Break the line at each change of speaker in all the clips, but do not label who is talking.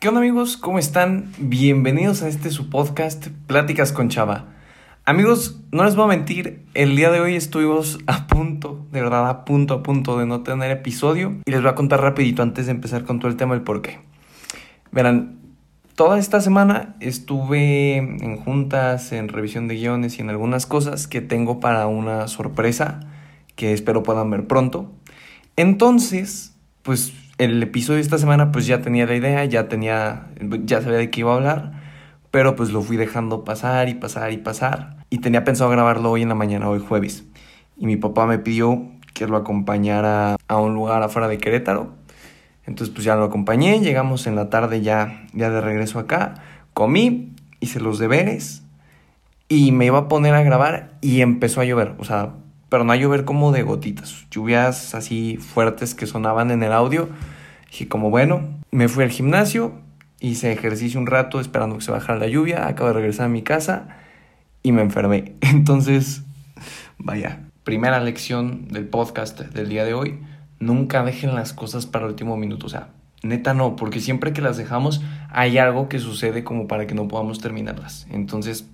¿Qué onda amigos? ¿Cómo están? Bienvenidos a este su podcast Pláticas con Chava. Amigos, no les voy a mentir, el día de hoy estuvimos a punto, de verdad a punto, a punto de no tener episodio y les voy a contar rapidito antes de empezar con todo el tema el por qué. Verán, toda esta semana estuve en juntas, en revisión de guiones y en algunas cosas que tengo para una sorpresa que espero puedan ver pronto. Entonces, pues el episodio de esta semana pues ya tenía la idea, ya tenía, ya sabía de qué iba a hablar, pero pues lo fui dejando pasar y pasar y pasar. Y tenía pensado grabarlo hoy en la mañana, hoy jueves. Y mi papá me pidió que lo acompañara a un lugar afuera de Querétaro. Entonces pues ya lo acompañé, llegamos en la tarde ya, ya de regreso acá, comí, hice los deberes y me iba a poner a grabar y empezó a llover. O sea, pero no a llover como de gotitas, lluvias así fuertes que sonaban en el audio. Dije como bueno, me fui al gimnasio, hice ejercicio un rato esperando que se bajara la lluvia, acabo de regresar a mi casa y me enfermé. Entonces, vaya, primera lección del podcast del día de hoy, nunca dejen las cosas para el último minuto, o sea, neta no, porque siempre que las dejamos hay algo que sucede como para que no podamos terminarlas. Entonces,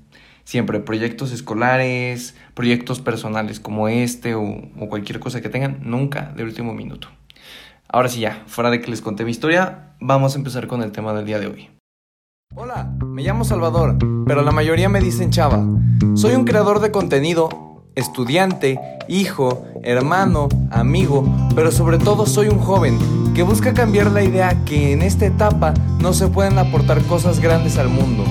siempre proyectos escolares, proyectos personales como este o, cualquier cosa que tengan, nunca de último minuto. Ahora sí ya, fuera de que les conté mi historia, vamos a empezar con el tema del día de hoy. Hola, me llamo Salvador, pero la mayoría me dicen Chava. Soy un creador de contenido, estudiante, hijo, hermano, amigo, pero sobre todo soy un joven que busca cambiar la idea que en esta etapa no se pueden aportar cosas grandes al mundo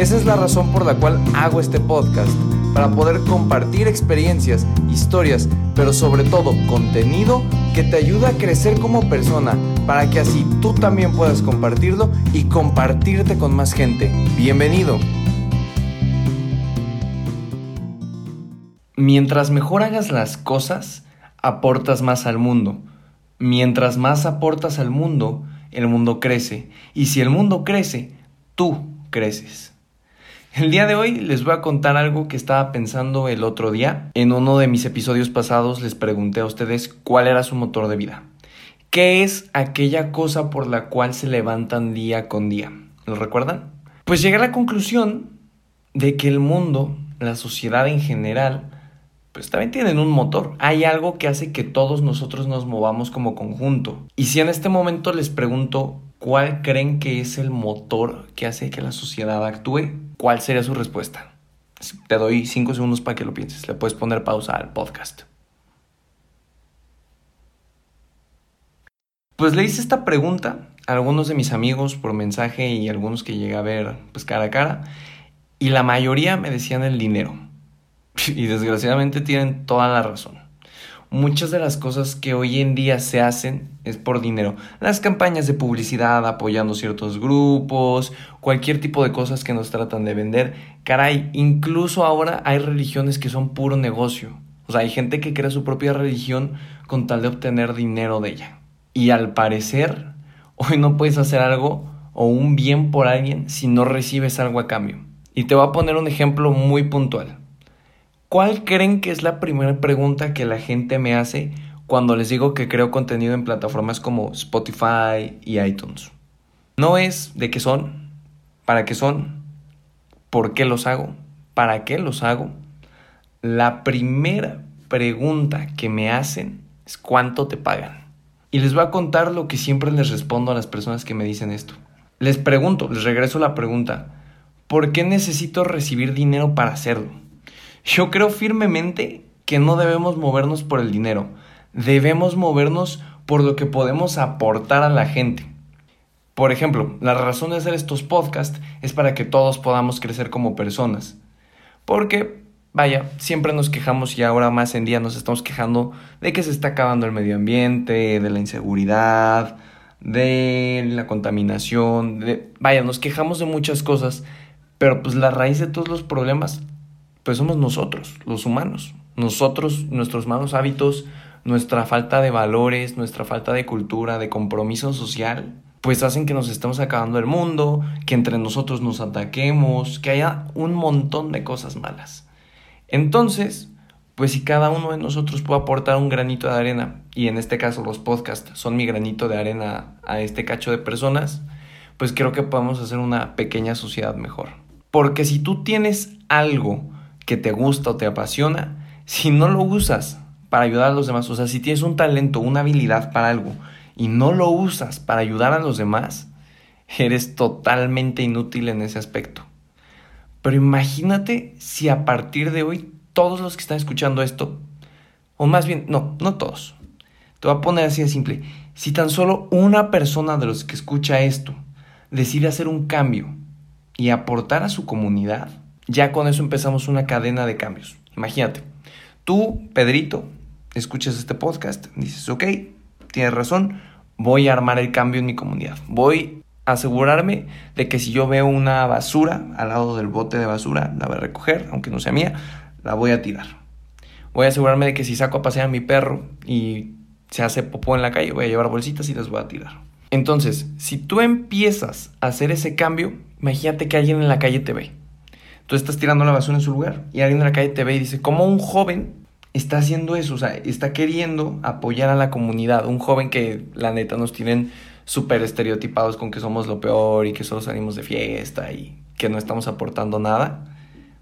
esa es la razón por la cual hago este podcast, para poder compartir experiencias, historias, pero sobre todo contenido que te ayuda a crecer como persona, para que así tú también puedas compartirlo y compartirte con más gente. Bienvenido. Mientras mejor hagas las cosas, aportas más al mundo. Mientras más aportas al mundo, el mundo crece. Y si el mundo crece, tú creces. El día de hoy les voy a contar algo que estaba pensando el otro día. En uno de mis episodios pasados les pregunté a ustedes cuál era su motor de vida. ¿Qué es aquella cosa por la cual se levantan día con día? ¿Lo recuerdan? Pues llegué a la conclusión de que el mundo, la sociedad en general, pues también tienen un motor. Hay algo que hace que todos nosotros nos movamos como conjunto. Y si en este momento les pregunto cuál creen que es el motor que hace que la sociedad actúe, ¿cuál sería su respuesta? Te doy cinco segundos para que lo pienses. Le puedes poner pausa al podcast. Pues le hice esta pregunta a algunos de mis amigos por mensaje y algunos que llegué a ver pues cara a cara y la mayoría me decían el dinero. Y desgraciadamente tienen toda la razón muchas de las cosas que hoy en día se hacen es por dinero. Las campañas de publicidad apoyando ciertos grupos, cualquier tipo de cosas que nos tratan de vender. Caray, incluso ahora hay religiones que son puro negocio. O sea, hay gente que crea su propia religión con tal de obtener dinero de ella. Y al parecer, hoy no puedes hacer algo o un bien por alguien si no recibes algo a cambio. Y te voy a poner un ejemplo muy puntual. ¿Cuál creen que es la primera pregunta que la gente me hace cuando les digo que creo contenido en plataformas como Spotify y iTunes? No es de qué son, para qué son, por qué los hago, para qué los hago. La primera pregunta que me hacen es cuánto te pagan. Y les voy a contar lo que siempre les respondo a las personas que me dicen esto. Les pregunto, les regreso la pregunta, ¿por qué necesito recibir dinero para hacerlo? Yo creo firmemente que no debemos movernos por el dinero, debemos movernos por lo que podemos aportar a la gente. Por ejemplo, la razón de hacer estos podcasts es para que todos podamos crecer como personas. Porque, vaya, siempre nos quejamos y ahora más en día nos estamos quejando de que se está acabando el medio ambiente, de la inseguridad, de la contaminación, de... vaya, nos quejamos de muchas cosas, pero pues la raíz de todos los problemas pues somos nosotros, los humanos. Nosotros, nuestros malos hábitos, nuestra falta de valores, nuestra falta de cultura, de compromiso social, pues hacen que nos estemos acabando el mundo, que entre nosotros nos ataquemos, que haya un montón de cosas malas. Entonces, pues si cada uno de nosotros puede aportar un granito de arena, y en este caso los podcasts son mi granito de arena a este cacho de personas, pues creo que podemos hacer una pequeña sociedad mejor. Porque si tú tienes algo que te gusta o te apasiona, si no lo usas para ayudar a los demás, o sea, si tienes un talento, una habilidad para algo y no lo usas para ayudar a los demás, eres totalmente inútil en ese aspecto. Pero imagínate si a partir de hoy todos los que están escuchando esto, o más bien, no, no todos, te voy a poner así de simple, si tan solo una persona de los que escucha esto decide hacer un cambio y aportar a su comunidad, ya con eso empezamos una cadena de cambios. Imagínate, tú, Pedrito, escuchas este podcast, dices, ok, tienes razón, voy a armar el cambio en mi comunidad. Voy a asegurarme de que si yo veo una basura al lado del bote de basura, la voy a recoger, aunque no sea mía, la voy a tirar. Voy a asegurarme de que si saco a pasear a mi perro y se hace popó en la calle, voy a llevar bolsitas y las voy a tirar. Entonces, si tú empiezas a hacer ese cambio, imagínate que alguien en la calle te ve. Tú estás tirando la basura en su lugar y alguien en la calle te ve y dice, ¿cómo un joven está haciendo eso? O sea, está queriendo apoyar a la comunidad. Un joven que la neta nos tienen súper estereotipados con que somos lo peor y que solo salimos de fiesta y que no estamos aportando nada.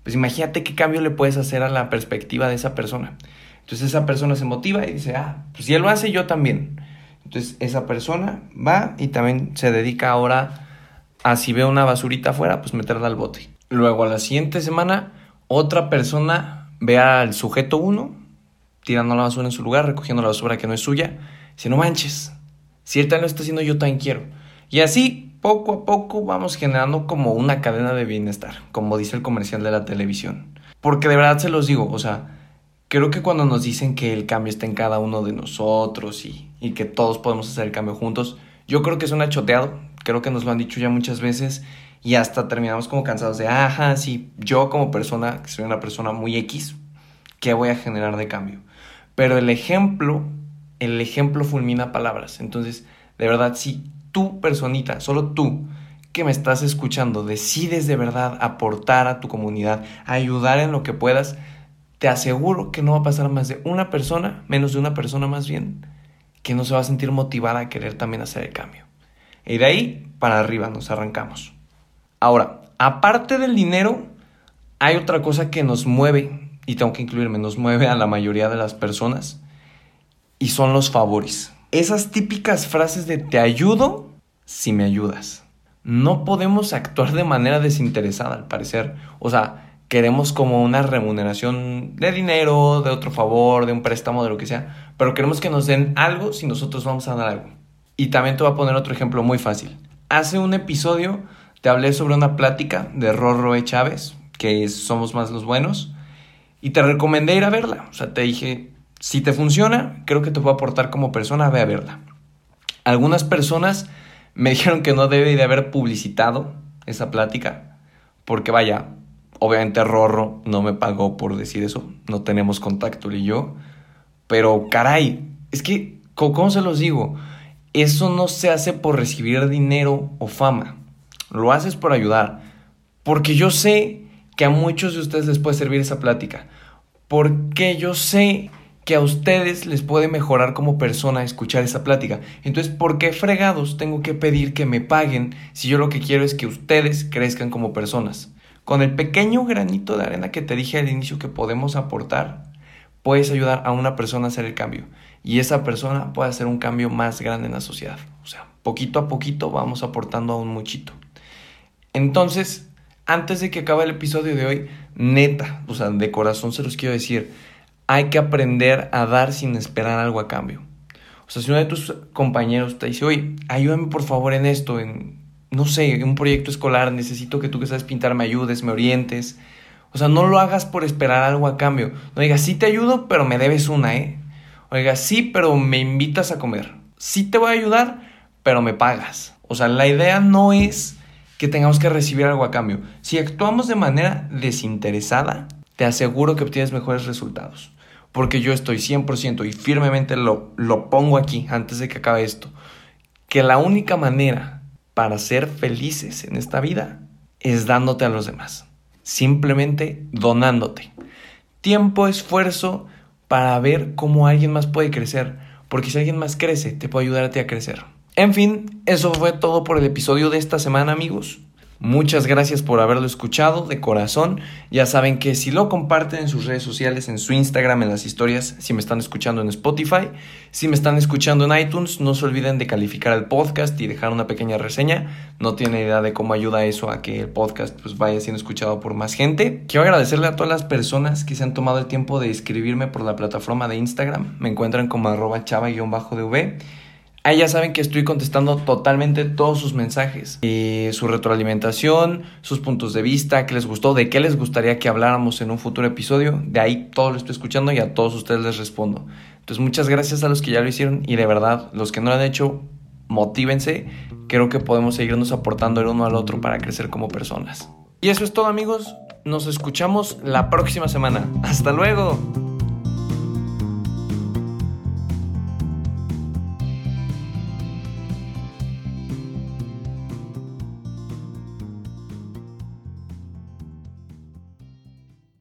Pues imagínate qué cambio le puedes hacer a la perspectiva de esa persona. Entonces esa persona se motiva y dice, ah, pues si él lo hace, yo también. Entonces esa persona va y también se dedica ahora a si ve una basurita afuera, pues meterla al bote. Luego a la siguiente semana, otra persona ve al sujeto 1 tirando la basura en su lugar, recogiendo la basura que no es suya. Dice, no manches, si él también lo está haciendo, yo también quiero. Y así, poco a poco, vamos generando como una cadena de bienestar, como dice el comercial de la televisión. Porque de verdad se los digo, o sea, creo que cuando nos dicen que el cambio está en cada uno de nosotros y, y que todos podemos hacer el cambio juntos, yo creo que es un choteado, creo que nos lo han dicho ya muchas veces y hasta terminamos como cansados de, ajá, sí, yo como persona, que soy una persona muy X, ¿qué voy a generar de cambio? Pero el ejemplo, el ejemplo fulmina palabras. Entonces, de verdad, si tú, personita, solo tú, que me estás escuchando, decides de verdad aportar a tu comunidad, ayudar en lo que puedas, te aseguro que no va a pasar más de una persona, menos de una persona más bien, que no se va a sentir motivada a querer también hacer el cambio. Y de ahí para arriba nos arrancamos. Ahora, aparte del dinero, hay otra cosa que nos mueve, y tengo que incluirme, nos mueve a la mayoría de las personas, y son los favores. Esas típicas frases de te ayudo si me ayudas. No podemos actuar de manera desinteresada, al parecer. O sea, queremos como una remuneración de dinero, de otro favor, de un préstamo, de lo que sea, pero queremos que nos den algo si nosotros vamos a dar algo. Y también te voy a poner otro ejemplo muy fácil. Hace un episodio te hablé sobre una plática de Rorro E. Chávez, que es Somos Más los Buenos, y te recomendé ir a verla. O sea, te dije, si te funciona, creo que te puedo aportar como persona, ve a verla. Algunas personas me dijeron que no debe de haber publicitado esa plática, porque vaya, Obviamente Rorro no me pagó por decir eso, no tenemos contacto él y yo, pero caray, es que, ¿cómo se los digo? Eso no se hace por recibir dinero o fama, lo haces por ayudar, porque yo sé que a muchos de ustedes les puede servir esa plática, porque yo sé que a ustedes les puede mejorar como persona escuchar esa plática. Entonces, ¿por qué fregados tengo que pedir que me paguen si yo lo que quiero es que ustedes crezcan como personas? Con el pequeño granito de arena que te dije al inicio que podemos aportar, puedes ayudar a una persona a hacer el cambio. Y esa persona puede hacer un cambio más grande en la sociedad. O sea, poquito a poquito vamos aportando a un muchito. Entonces, antes de que acabe el episodio de hoy, neta, o sea, de corazón se los quiero decir, hay que aprender a dar sin esperar algo a cambio. O sea, si uno de tus compañeros te dice, oye, ayúdame por favor en esto, en no sé, un proyecto escolar, necesito que tú que sabes pintar me ayudes, me orientes. O sea, no lo hagas por esperar algo a cambio. No digas, sí te ayudo, pero me debes una, ¿eh? Oiga, sí, pero me invitas a comer. Sí te voy a ayudar, pero me pagas. O sea, la idea no es que tengamos que recibir algo a cambio. Si actuamos de manera desinteresada, te aseguro que obtienes mejores resultados. Porque yo estoy 100% y firmemente lo, lo pongo aquí antes de que acabe esto. Que la única manera para ser felices en esta vida es dándote a los demás. Simplemente donándote. Tiempo, esfuerzo para ver cómo alguien más puede crecer. Porque si alguien más crece, te puede ayudar a ti a crecer. En fin, eso fue todo por el episodio de esta semana amigos. Muchas gracias por haberlo escuchado de corazón. Ya saben que si lo comparten en sus redes sociales, en su Instagram, en las historias, si me están escuchando en Spotify, si me están escuchando en iTunes, no se olviden de calificar el podcast y dejar una pequeña reseña. No tiene idea de cómo ayuda eso a que el podcast pues, vaya siendo escuchado por más gente. Quiero agradecerle a todas las personas que se han tomado el tiempo de escribirme por la plataforma de Instagram. Me encuentran como arroba chava-dv. Ahí ya saben que estoy contestando totalmente todos sus mensajes, y su retroalimentación, sus puntos de vista, qué les gustó, de qué les gustaría que habláramos en un futuro episodio. De ahí todo lo estoy escuchando y a todos ustedes les respondo. Entonces muchas gracias a los que ya lo hicieron y de verdad, los que no lo han hecho, motívense. Creo que podemos seguirnos aportando el uno al otro para crecer como personas. Y eso es todo amigos. Nos escuchamos la próxima semana. Hasta luego.